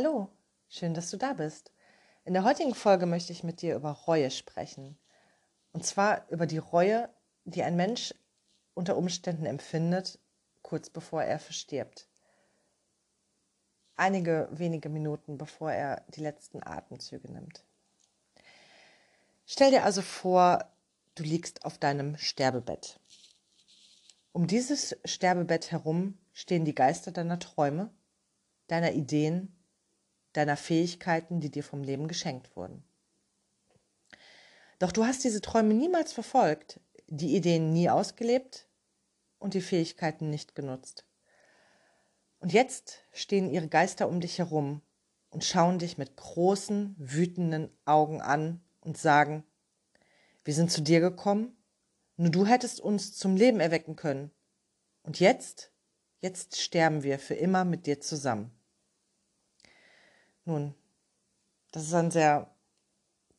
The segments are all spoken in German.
Hallo, schön, dass du da bist. In der heutigen Folge möchte ich mit dir über Reue sprechen. Und zwar über die Reue, die ein Mensch unter Umständen empfindet, kurz bevor er verstirbt. Einige wenige Minuten bevor er die letzten Atemzüge nimmt. Stell dir also vor, du liegst auf deinem Sterbebett. Um dieses Sterbebett herum stehen die Geister deiner Träume, deiner Ideen, deiner Fähigkeiten, die dir vom Leben geschenkt wurden. Doch du hast diese Träume niemals verfolgt, die Ideen nie ausgelebt und die Fähigkeiten nicht genutzt. Und jetzt stehen ihre Geister um dich herum und schauen dich mit großen, wütenden Augen an und sagen, wir sind zu dir gekommen, nur du hättest uns zum Leben erwecken können. Und jetzt, jetzt sterben wir für immer mit dir zusammen. Nun, das ist ein sehr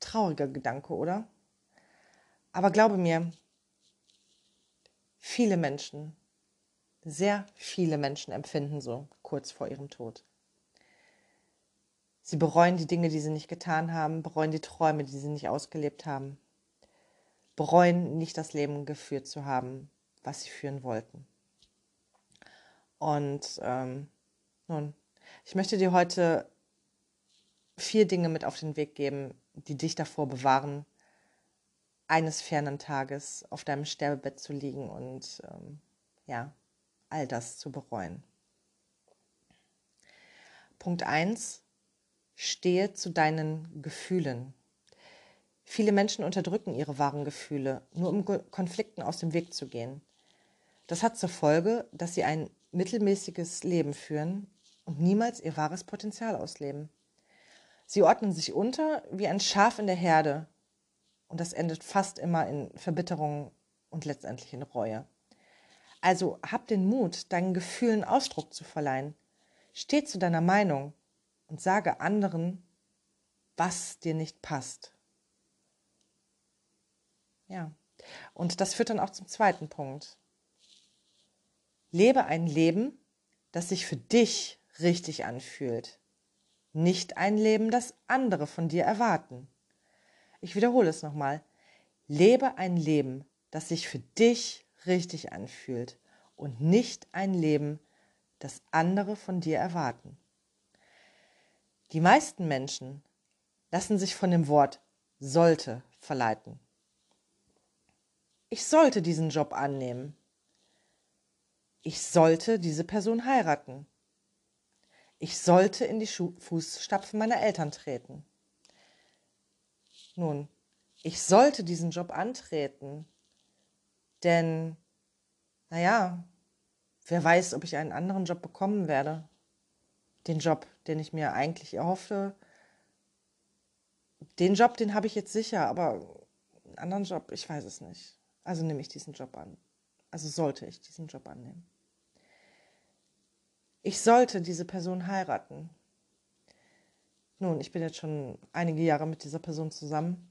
trauriger Gedanke, oder? Aber glaube mir, viele Menschen, sehr viele Menschen empfinden so kurz vor ihrem Tod. Sie bereuen die Dinge, die sie nicht getan haben, bereuen die Träume, die sie nicht ausgelebt haben, bereuen nicht das Leben geführt zu haben, was sie führen wollten. Und ähm, nun, ich möchte dir heute vier Dinge mit auf den Weg geben, die dich davor bewahren, eines fernen Tages auf deinem Sterbebett zu liegen und ähm, ja, all das zu bereuen. Punkt 1. Stehe zu deinen Gefühlen. Viele Menschen unterdrücken ihre wahren Gefühle, nur um Konflikten aus dem Weg zu gehen. Das hat zur Folge, dass sie ein mittelmäßiges Leben führen und niemals ihr wahres Potenzial ausleben. Sie ordnen sich unter wie ein Schaf in der Herde und das endet fast immer in Verbitterung und letztendlich in Reue. Also hab den Mut, deinen Gefühlen Ausdruck zu verleihen. Steh zu deiner Meinung und sage anderen, was dir nicht passt. Ja, und das führt dann auch zum zweiten Punkt. Lebe ein Leben, das sich für dich richtig anfühlt nicht ein Leben, das andere von dir erwarten. Ich wiederhole es nochmal. Lebe ein Leben, das sich für dich richtig anfühlt und nicht ein Leben, das andere von dir erwarten. Die meisten Menschen lassen sich von dem Wort sollte verleiten. Ich sollte diesen Job annehmen. Ich sollte diese Person heiraten. Ich sollte in die Schu Fußstapfen meiner Eltern treten. Nun, ich sollte diesen Job antreten, denn, naja, wer weiß, ob ich einen anderen Job bekommen werde. Den Job, den ich mir eigentlich erhoffte, den Job, den habe ich jetzt sicher, aber einen anderen Job, ich weiß es nicht. Also nehme ich diesen Job an. Also sollte ich diesen Job annehmen ich sollte diese Person heiraten. Nun, ich bin jetzt schon einige Jahre mit dieser Person zusammen.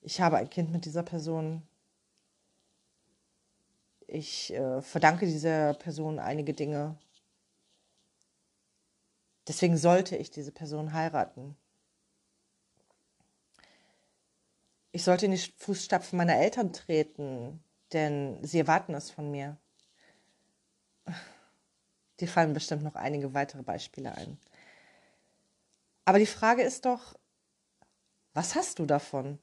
Ich habe ein Kind mit dieser Person. Ich äh, verdanke dieser Person einige Dinge. Deswegen sollte ich diese Person heiraten. Ich sollte in die Fußstapfen meiner Eltern treten, denn sie erwarten es von mir. Dir fallen bestimmt noch einige weitere Beispiele ein. Aber die Frage ist doch, was hast du davon?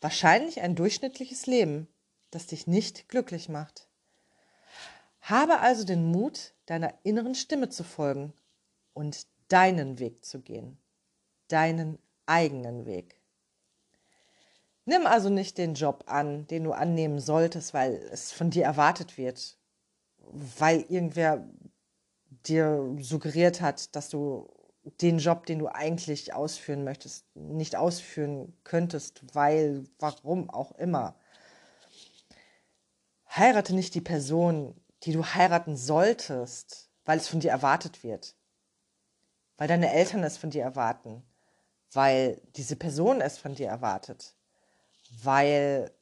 Wahrscheinlich ein durchschnittliches Leben, das dich nicht glücklich macht. Habe also den Mut, deiner inneren Stimme zu folgen und deinen Weg zu gehen, deinen eigenen Weg. Nimm also nicht den Job an, den du annehmen solltest, weil es von dir erwartet wird weil irgendwer dir suggeriert hat, dass du den Job, den du eigentlich ausführen möchtest, nicht ausführen könntest, weil, warum auch immer. Heirate nicht die Person, die du heiraten solltest, weil es von dir erwartet wird, weil deine Eltern es von dir erwarten, weil diese Person es von dir erwartet, weil,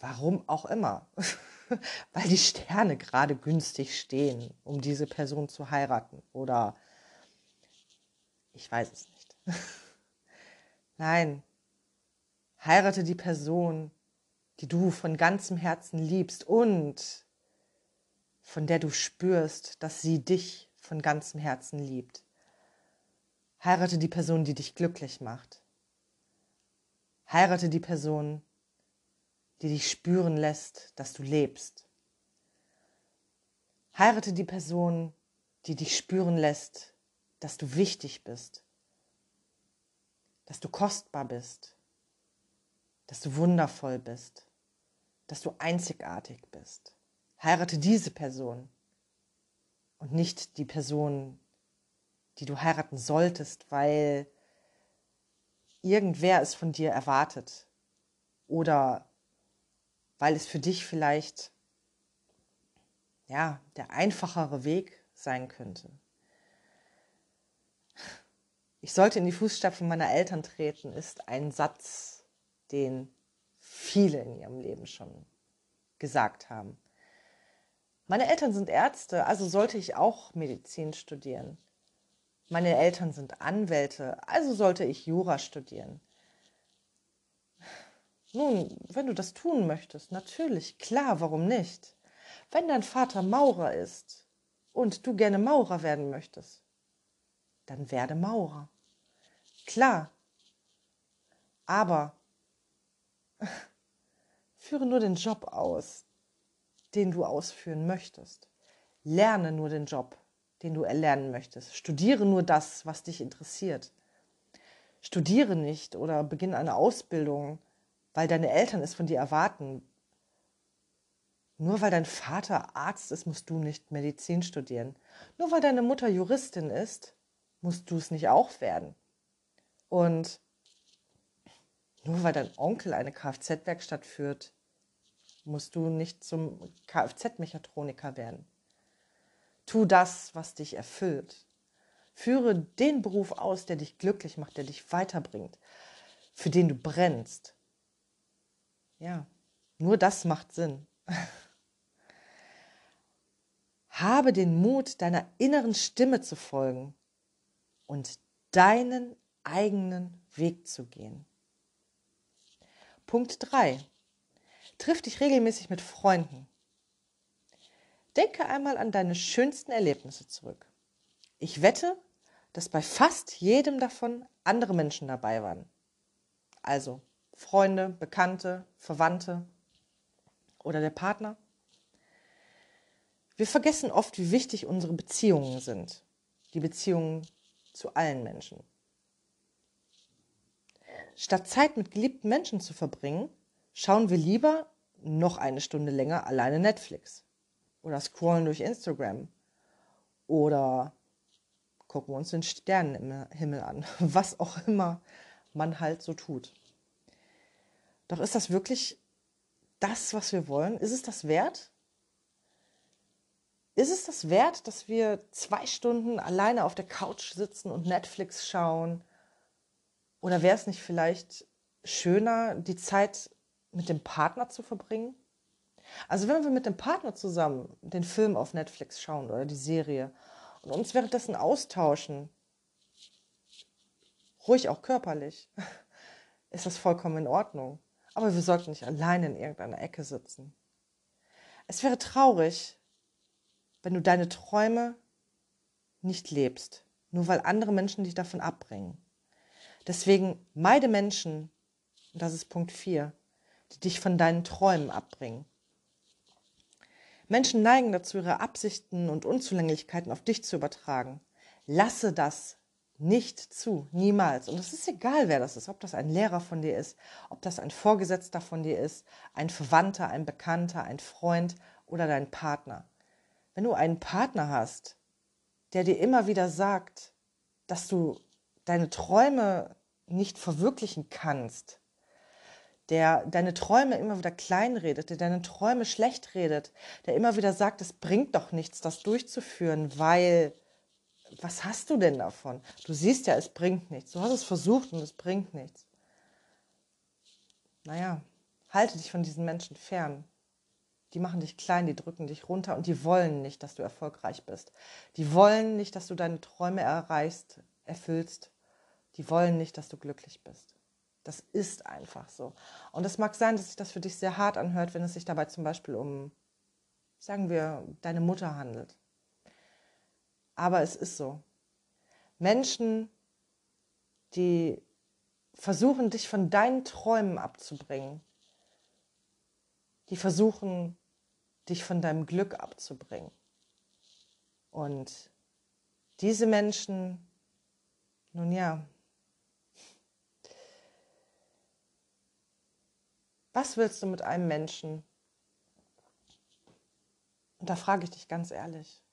warum auch immer. weil die Sterne gerade günstig stehen, um diese Person zu heiraten. Oder ich weiß es nicht. Nein, heirate die Person, die du von ganzem Herzen liebst und von der du spürst, dass sie dich von ganzem Herzen liebt. Heirate die Person, die dich glücklich macht. Heirate die Person, die dich spüren lässt, dass du lebst. Heirate die Person, die dich spüren lässt, dass du wichtig bist, dass du kostbar bist, dass du wundervoll bist, dass du einzigartig bist. Heirate diese Person und nicht die Person, die du heiraten solltest, weil irgendwer es von dir erwartet oder weil es für dich vielleicht ja, der einfachere Weg sein könnte. Ich sollte in die Fußstapfen meiner Eltern treten, ist ein Satz, den viele in ihrem Leben schon gesagt haben. Meine Eltern sind Ärzte, also sollte ich auch Medizin studieren. Meine Eltern sind Anwälte, also sollte ich Jura studieren. Nun, wenn du das tun möchtest, natürlich, klar, warum nicht? Wenn dein Vater Maurer ist und du gerne Maurer werden möchtest, dann werde Maurer. Klar. Aber führe nur den Job aus, den du ausführen möchtest. Lerne nur den Job, den du erlernen möchtest. Studiere nur das, was dich interessiert. Studiere nicht oder beginne eine Ausbildung, weil deine Eltern es von dir erwarten. Nur weil dein Vater Arzt ist, musst du nicht Medizin studieren. Nur weil deine Mutter Juristin ist, musst du es nicht auch werden. Und nur weil dein Onkel eine Kfz-Werkstatt führt, musst du nicht zum Kfz-Mechatroniker werden. Tu das, was dich erfüllt. Führe den Beruf aus, der dich glücklich macht, der dich weiterbringt, für den du brennst. Ja, nur das macht Sinn. Habe den Mut, deiner inneren Stimme zu folgen und deinen eigenen Weg zu gehen. Punkt 3. Triff dich regelmäßig mit Freunden. Denke einmal an deine schönsten Erlebnisse zurück. Ich wette, dass bei fast jedem davon andere Menschen dabei waren. Also Freunde, Bekannte, Verwandte oder der Partner. Wir vergessen oft, wie wichtig unsere Beziehungen sind. Die Beziehungen zu allen Menschen. Statt Zeit mit geliebten Menschen zu verbringen, schauen wir lieber noch eine Stunde länger alleine Netflix oder scrollen durch Instagram oder gucken uns den Sternenhimmel an, was auch immer man halt so tut. Doch ist das wirklich das, was wir wollen? Ist es das wert? Ist es das wert, dass wir zwei Stunden alleine auf der Couch sitzen und Netflix schauen? Oder wäre es nicht vielleicht schöner, die Zeit mit dem Partner zu verbringen? Also wenn wir mit dem Partner zusammen den Film auf Netflix schauen oder die Serie und uns währenddessen austauschen, ruhig auch körperlich, ist das vollkommen in Ordnung. Aber wir sollten nicht alleine in irgendeiner Ecke sitzen. Es wäre traurig, wenn du deine Träume nicht lebst, nur weil andere Menschen dich davon abbringen. Deswegen meide Menschen, und das ist Punkt 4, die dich von deinen Träumen abbringen. Menschen neigen dazu, ihre Absichten und Unzulänglichkeiten auf dich zu übertragen. Lasse das nicht zu, niemals. Und es ist egal, wer das ist, ob das ein Lehrer von dir ist, ob das ein Vorgesetzter von dir ist, ein Verwandter, ein Bekannter, ein Freund oder dein Partner. Wenn du einen Partner hast, der dir immer wieder sagt, dass du deine Träume nicht verwirklichen kannst, der deine Träume immer wieder kleinredet, der deine Träume schlecht redet, der immer wieder sagt, es bringt doch nichts, das durchzuführen, weil was hast du denn davon? Du siehst ja, es bringt nichts. Du hast es versucht und es bringt nichts. Naja, halte dich von diesen Menschen fern. die machen dich klein, die drücken dich runter und die wollen nicht, dass du erfolgreich bist. Die wollen nicht, dass du deine Träume erreichst, erfüllst. Die wollen nicht, dass du glücklich bist. Das ist einfach so. Und es mag sein, dass sich das für dich sehr hart anhört, wenn es sich dabei zum Beispiel um, sagen wir, deine Mutter handelt. Aber es ist so. Menschen, die versuchen, dich von deinen Träumen abzubringen, die versuchen, dich von deinem Glück abzubringen. Und diese Menschen, nun ja, was willst du mit einem Menschen? Und da frage ich dich ganz ehrlich,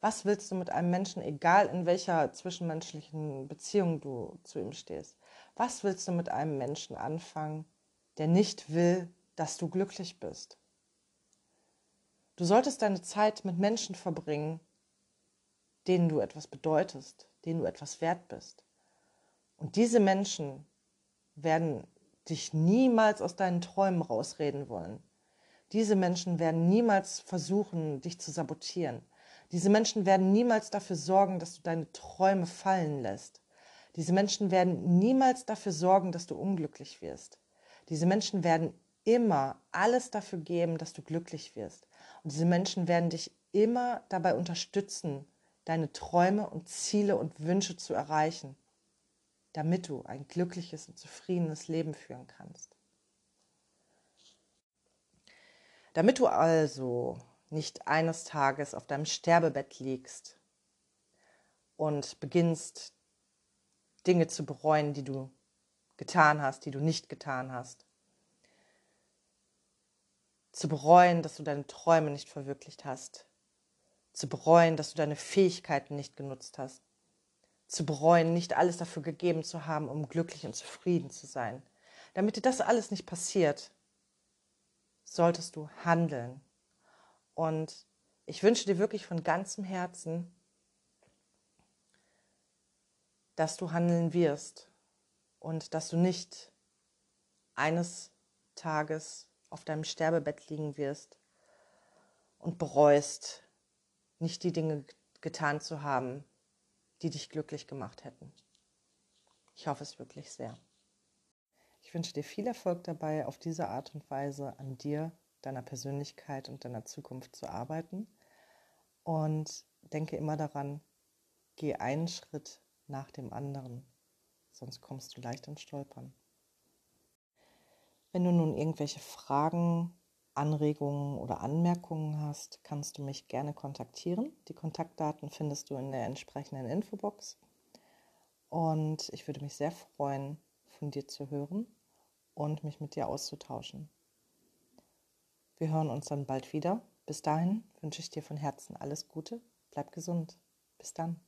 was willst du mit einem Menschen, egal in welcher zwischenmenschlichen Beziehung du zu ihm stehst? Was willst du mit einem Menschen anfangen, der nicht will, dass du glücklich bist? Du solltest deine Zeit mit Menschen verbringen, denen du etwas bedeutest, denen du etwas wert bist. Und diese Menschen werden dich niemals aus deinen Träumen rausreden wollen. Diese Menschen werden niemals versuchen, dich zu sabotieren. Diese Menschen werden niemals dafür sorgen, dass du deine Träume fallen lässt. Diese Menschen werden niemals dafür sorgen, dass du unglücklich wirst. Diese Menschen werden immer alles dafür geben, dass du glücklich wirst. Und diese Menschen werden dich immer dabei unterstützen, deine Träume und Ziele und Wünsche zu erreichen, damit du ein glückliches und zufriedenes Leben führen kannst. Damit du also nicht eines Tages auf deinem Sterbebett liegst und beginnst Dinge zu bereuen, die du getan hast, die du nicht getan hast. Zu bereuen, dass du deine Träume nicht verwirklicht hast. Zu bereuen, dass du deine Fähigkeiten nicht genutzt hast. Zu bereuen, nicht alles dafür gegeben zu haben, um glücklich und zufrieden zu sein. Damit dir das alles nicht passiert, solltest du handeln. Und ich wünsche dir wirklich von ganzem Herzen, dass du handeln wirst und dass du nicht eines Tages auf deinem Sterbebett liegen wirst und bereust, nicht die Dinge getan zu haben, die dich glücklich gemacht hätten. Ich hoffe es wirklich sehr. Ich wünsche dir viel Erfolg dabei, auf diese Art und Weise an dir deiner Persönlichkeit und deiner Zukunft zu arbeiten. Und denke immer daran, geh einen Schritt nach dem anderen, sonst kommst du leicht ins Stolpern. Wenn du nun irgendwelche Fragen, Anregungen oder Anmerkungen hast, kannst du mich gerne kontaktieren. Die Kontaktdaten findest du in der entsprechenden Infobox. Und ich würde mich sehr freuen, von dir zu hören und mich mit dir auszutauschen. Wir hören uns dann bald wieder. Bis dahin wünsche ich dir von Herzen alles Gute. Bleib gesund. Bis dann.